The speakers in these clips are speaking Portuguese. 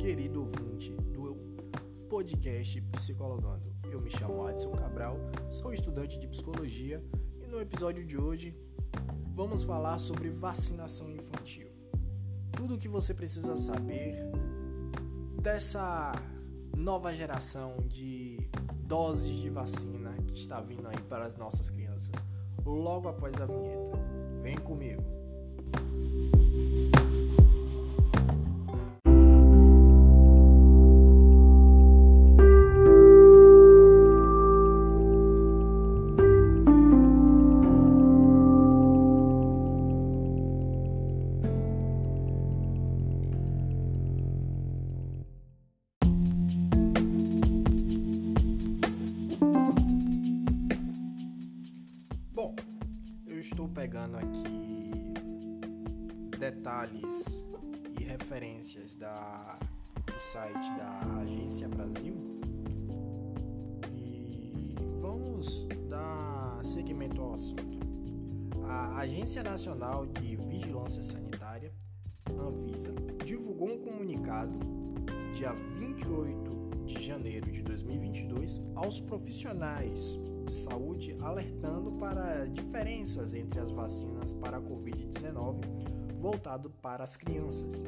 querido ouvinte do podcast Psicologando. Eu me chamo Adson Cabral, sou estudante de psicologia e no episódio de hoje vamos falar sobre vacinação infantil. Tudo o que você precisa saber dessa nova geração de doses de vacina que está vindo aí para as nossas crianças logo após a vinheta. Vem comigo. Detalhes e referências da, do site da Agência Brasil e vamos dar seguimento ao assunto. A Agência Nacional de Vigilância Sanitária, Anvisa, divulgou um comunicado dia 28 de janeiro de 2022 aos profissionais de saúde alertando para diferenças entre as vacinas para a Covid-19 voltado para as crianças.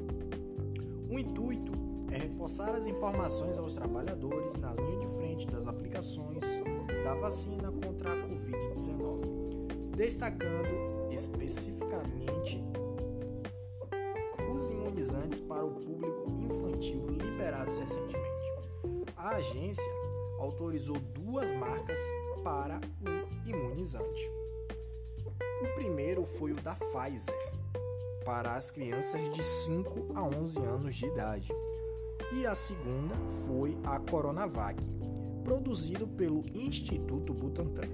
O intuito é reforçar as informações aos trabalhadores na linha de frente das aplicações da vacina contra a Covid-19, destacando especificamente os imunizantes para o público infantil liberados recentemente. A agência autorizou duas marcas para o imunizante. O primeiro foi o da Pfizer, para as crianças de 5 a 11 anos de idade, e a segunda foi a Coronavac, produzido pelo Instituto Butantan,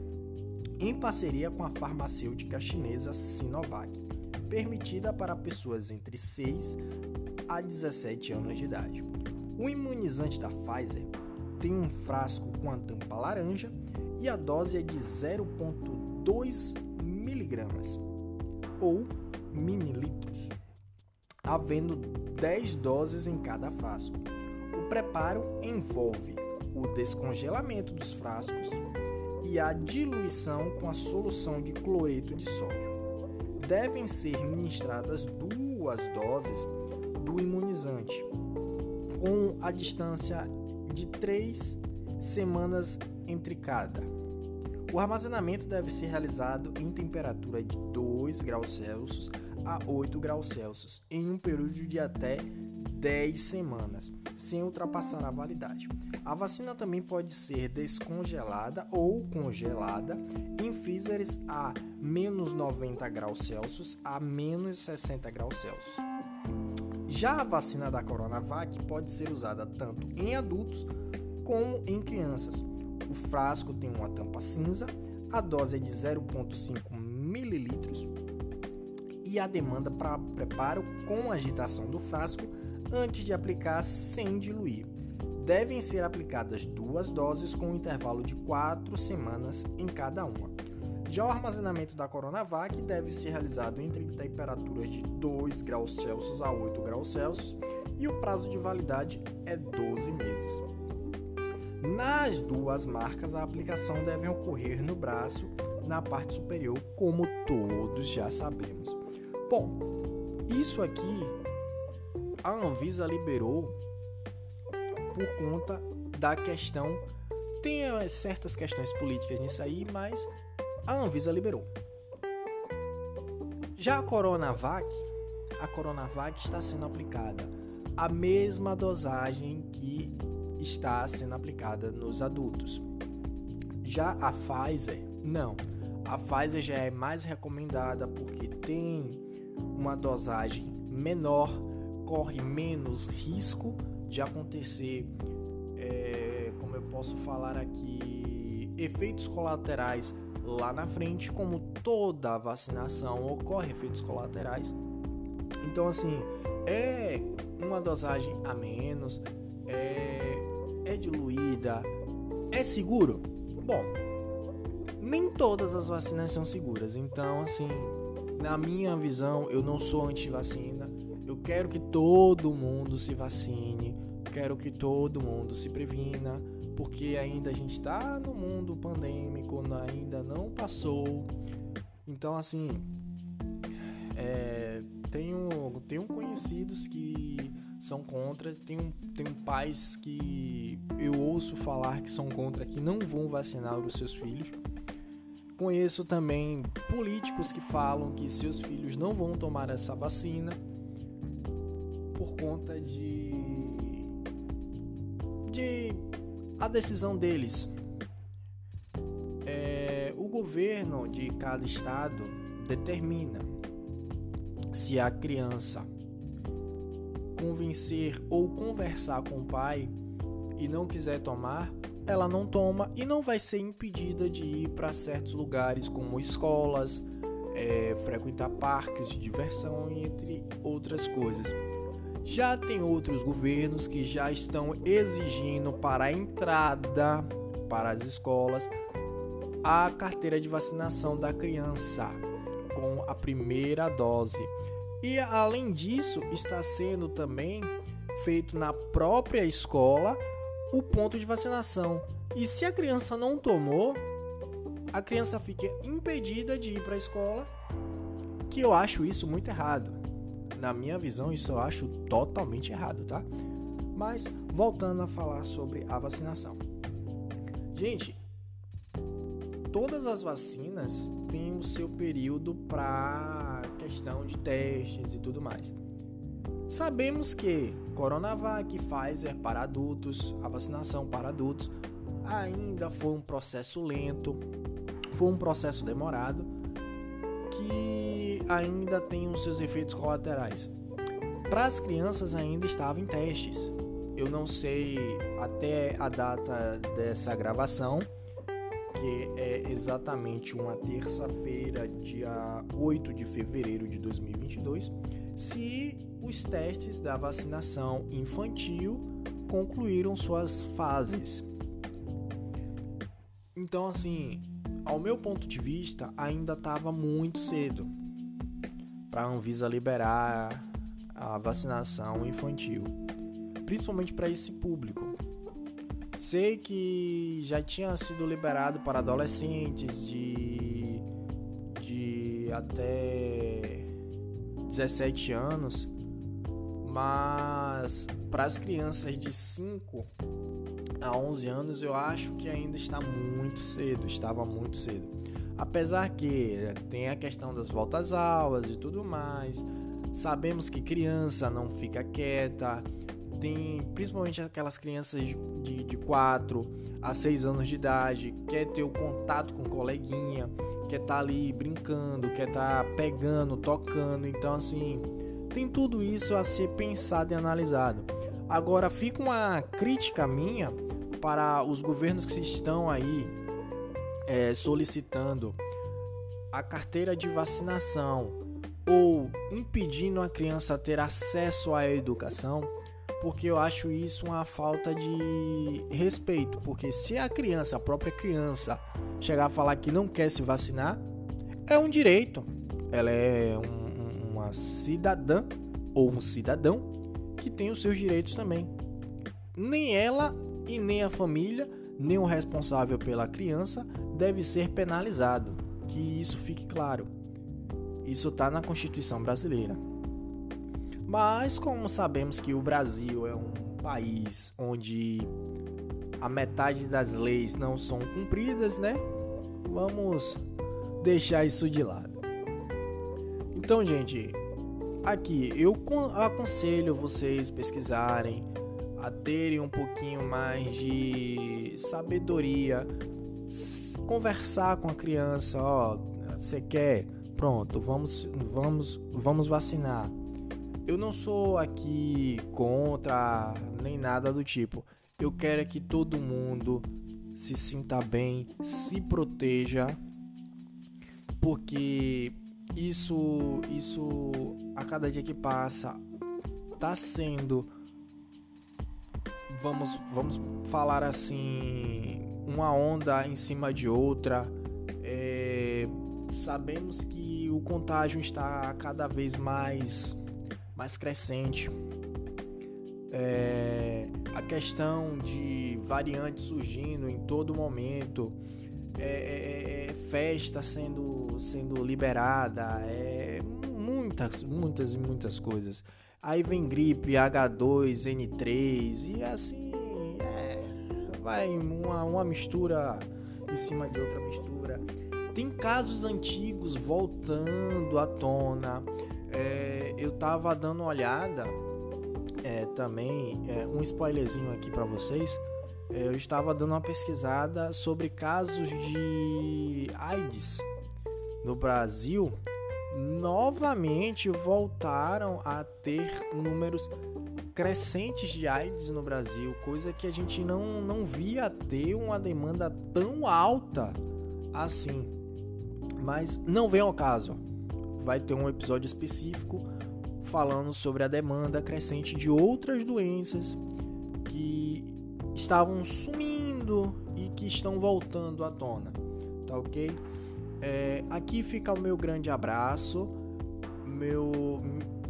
em parceria com a farmacêutica chinesa Sinovac, permitida para pessoas entre 6 a 17 anos de idade. O imunizante da Pfizer tem um frasco com a tampa laranja e a dose é de 0,2 miligramas ou mililitros, havendo 10 doses em cada frasco. O preparo envolve o descongelamento dos frascos e a diluição com a solução de cloreto de sódio. Devem ser ministradas duas doses do imunizante, com a distância de 3 semanas entre cada. O armazenamento deve ser realizado em temperatura de 2 graus Celsius a 8 graus Celsius em um período de até 10 semanas, sem ultrapassar a validade. A vacina também pode ser descongelada ou congelada em freezers a menos 90 graus Celsius a menos 60 graus Celsius. Já a vacina da Coronavac pode ser usada tanto em adultos como em crianças. O frasco tem uma tampa cinza, a dose é de 0,5 ml e a demanda para preparo com agitação do frasco antes de aplicar sem diluir. Devem ser aplicadas duas doses com um intervalo de 4 semanas em cada uma. Já o armazenamento da Coronavac deve ser realizado entre temperaturas de 2 graus Celsius a 8 graus Celsius e o prazo de validade é 12 meses. Nas duas marcas, a aplicação deve ocorrer no braço, na parte superior, como todos já sabemos. Bom, isso aqui a Anvisa liberou por conta da questão. Tem eh, certas questões políticas nisso aí, mas a Anvisa liberou. Já a Coronavac, a Coronavac está sendo aplicada a mesma dosagem que está sendo aplicada nos adultos. Já a Pfizer, não. A Pfizer já é mais recomendada porque tem uma dosagem menor, corre menos risco de acontecer, é, como eu posso falar aqui, efeitos colaterais lá na frente, como toda vacinação ocorre efeitos colaterais. Então, assim, é uma dosagem a menos, é é diluída, é seguro? Bom, nem todas as vacinas são seguras. Então, assim, na minha visão, eu não sou anti-vacina. Eu quero que todo mundo se vacine, quero que todo mundo se previna, porque ainda a gente está no mundo pandêmico, ainda não passou. Então, assim, é, tenho, tenho conhecidos que são contra, tenho, tenho pais que eu ouço falar que são contra, que não vão vacinar os seus filhos. Conheço também políticos que falam que seus filhos não vão tomar essa vacina por conta de de a decisão deles. É, o governo de cada estado determina se a criança convencer ou conversar com o pai e não quiser tomar, ela não toma e não vai ser impedida de ir para certos lugares como escolas, é, frequentar parques de diversão, entre outras coisas. Já tem outros governos que já estão exigindo para a entrada para as escolas a carteira de vacinação da criança com a primeira dose. E além disso, está sendo também feito na própria escola o ponto de vacinação. E se a criança não tomou, a criança fica impedida de ir para a escola, que eu acho isso muito errado. Na minha visão, isso eu acho totalmente errado, tá? Mas voltando a falar sobre a vacinação. Gente, todas as vacinas têm o seu período para questão de testes e tudo mais. Sabemos que Coronavac, Pfizer para adultos, a vacinação para adultos, ainda foi um processo lento, foi um processo demorado, que ainda tem os seus efeitos colaterais. Para as crianças ainda estava em testes. Eu não sei até a data dessa gravação, que é exatamente uma terça-feira, dia 8 de fevereiro de 2022 se os testes da vacinação infantil concluíram suas fases. Então, assim, ao meu ponto de vista, ainda estava muito cedo para a Anvisa liberar a vacinação infantil, principalmente para esse público. Sei que já tinha sido liberado para adolescentes de, de até 17 anos, mas para as crianças de 5 a 11 anos eu acho que ainda está muito cedo, estava muito cedo. Apesar que tem a questão das voltas aulas e tudo mais, sabemos que criança não fica quieta, tem principalmente aquelas crianças de, de, de 4 a 6 anos de idade, quer ter o contato com o coleguinha, quer estar tá ali brincando, quer estar tá pegando, tocando. Então, assim, tem tudo isso a ser pensado e analisado. Agora, fica uma crítica minha para os governos que estão aí é, solicitando a carteira de vacinação ou impedindo a criança ter acesso à educação porque eu acho isso uma falta de respeito. Porque se a criança, a própria criança, chegar a falar que não quer se vacinar, é um direito. Ela é um, uma cidadã ou um cidadão que tem os seus direitos também. Nem ela e nem a família, nem o responsável pela criança deve ser penalizado. Que isso fique claro. Isso está na Constituição brasileira. Mas como sabemos que o Brasil é um país onde a metade das leis não são cumpridas, né? Vamos deixar isso de lado. Então, gente, aqui eu aconselho vocês pesquisarem, a terem um pouquinho mais de sabedoria, conversar com a criança, ó, você quer? Pronto, vamos vamos vamos vacinar eu não sou aqui contra nem nada do tipo. Eu quero é que todo mundo se sinta bem, se proteja, porque isso, isso a cada dia que passa tá sendo, vamos, vamos falar assim, uma onda em cima de outra. É, sabemos que o contágio está cada vez mais mais crescente. É, a questão de variantes surgindo em todo momento, é, é, é, festa sendo, sendo liberada, é, muitas, muitas e muitas coisas. Aí vem gripe, H2, N3 e assim é, vai uma, uma mistura em cima de outra mistura. Tem casos antigos voltando à tona. É, eu tava dando uma olhada é, também, é, um spoilerzinho aqui para vocês. É, eu estava dando uma pesquisada sobre casos de AIDS no Brasil. Novamente voltaram a ter números crescentes de AIDS no Brasil, coisa que a gente não, não via ter uma demanda tão alta assim. Mas não vem ao caso. Vai ter um episódio específico falando sobre a demanda crescente de outras doenças que estavam sumindo e que estão voltando à tona, tá ok? É, aqui fica o meu grande abraço, meu,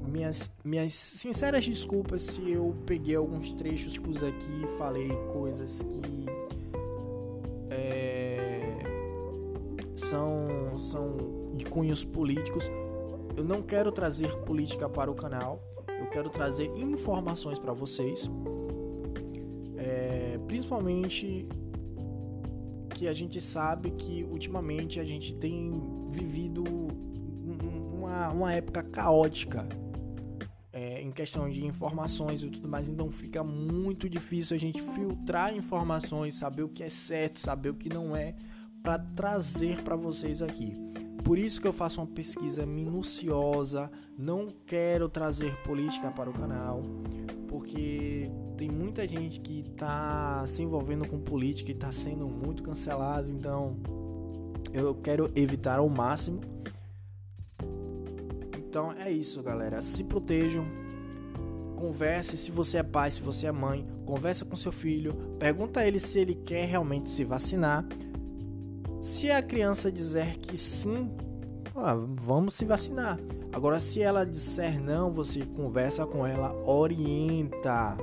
minhas, minhas sinceras desculpas se eu peguei alguns trechos aqui e falei coisas que é, são, são de cunhos políticos eu não quero trazer política para o canal, eu quero trazer informações para vocês, é, principalmente que a gente sabe que ultimamente a gente tem vivido uma, uma época caótica é, em questão de informações e tudo mais, então fica muito difícil a gente filtrar informações, saber o que é certo, saber o que não é, para trazer para vocês aqui. Por isso que eu faço uma pesquisa minuciosa, não quero trazer política para o canal, porque tem muita gente que está se envolvendo com política e está sendo muito cancelado, então eu quero evitar ao máximo. Então é isso, galera. Se protejam. Converse se você é pai, se você é mãe, conversa com seu filho, pergunta a ele se ele quer realmente se vacinar se a criança dizer que sim, vamos se vacinar. Agora, se ela disser não, você conversa com ela, orienta.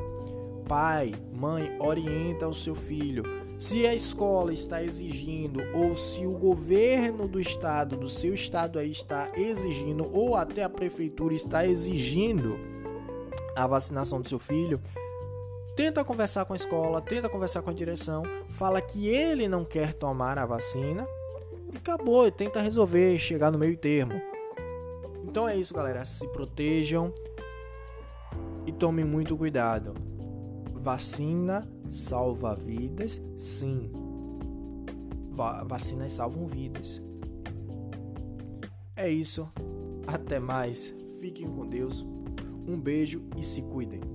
Pai, mãe, orienta o seu filho. Se a escola está exigindo, ou se o governo do estado, do seu estado aí está exigindo, ou até a prefeitura está exigindo a vacinação do seu filho, tenta conversar com a escola, tenta conversar com a direção, fala que ele não quer tomar a vacina e acabou, tenta resolver, chegar no meio termo. Então é isso, galera, se protejam e tomem muito cuidado. Vacina salva vidas, sim. Va vacinas salvam vidas. É isso. Até mais. Fiquem com Deus. Um beijo e se cuidem.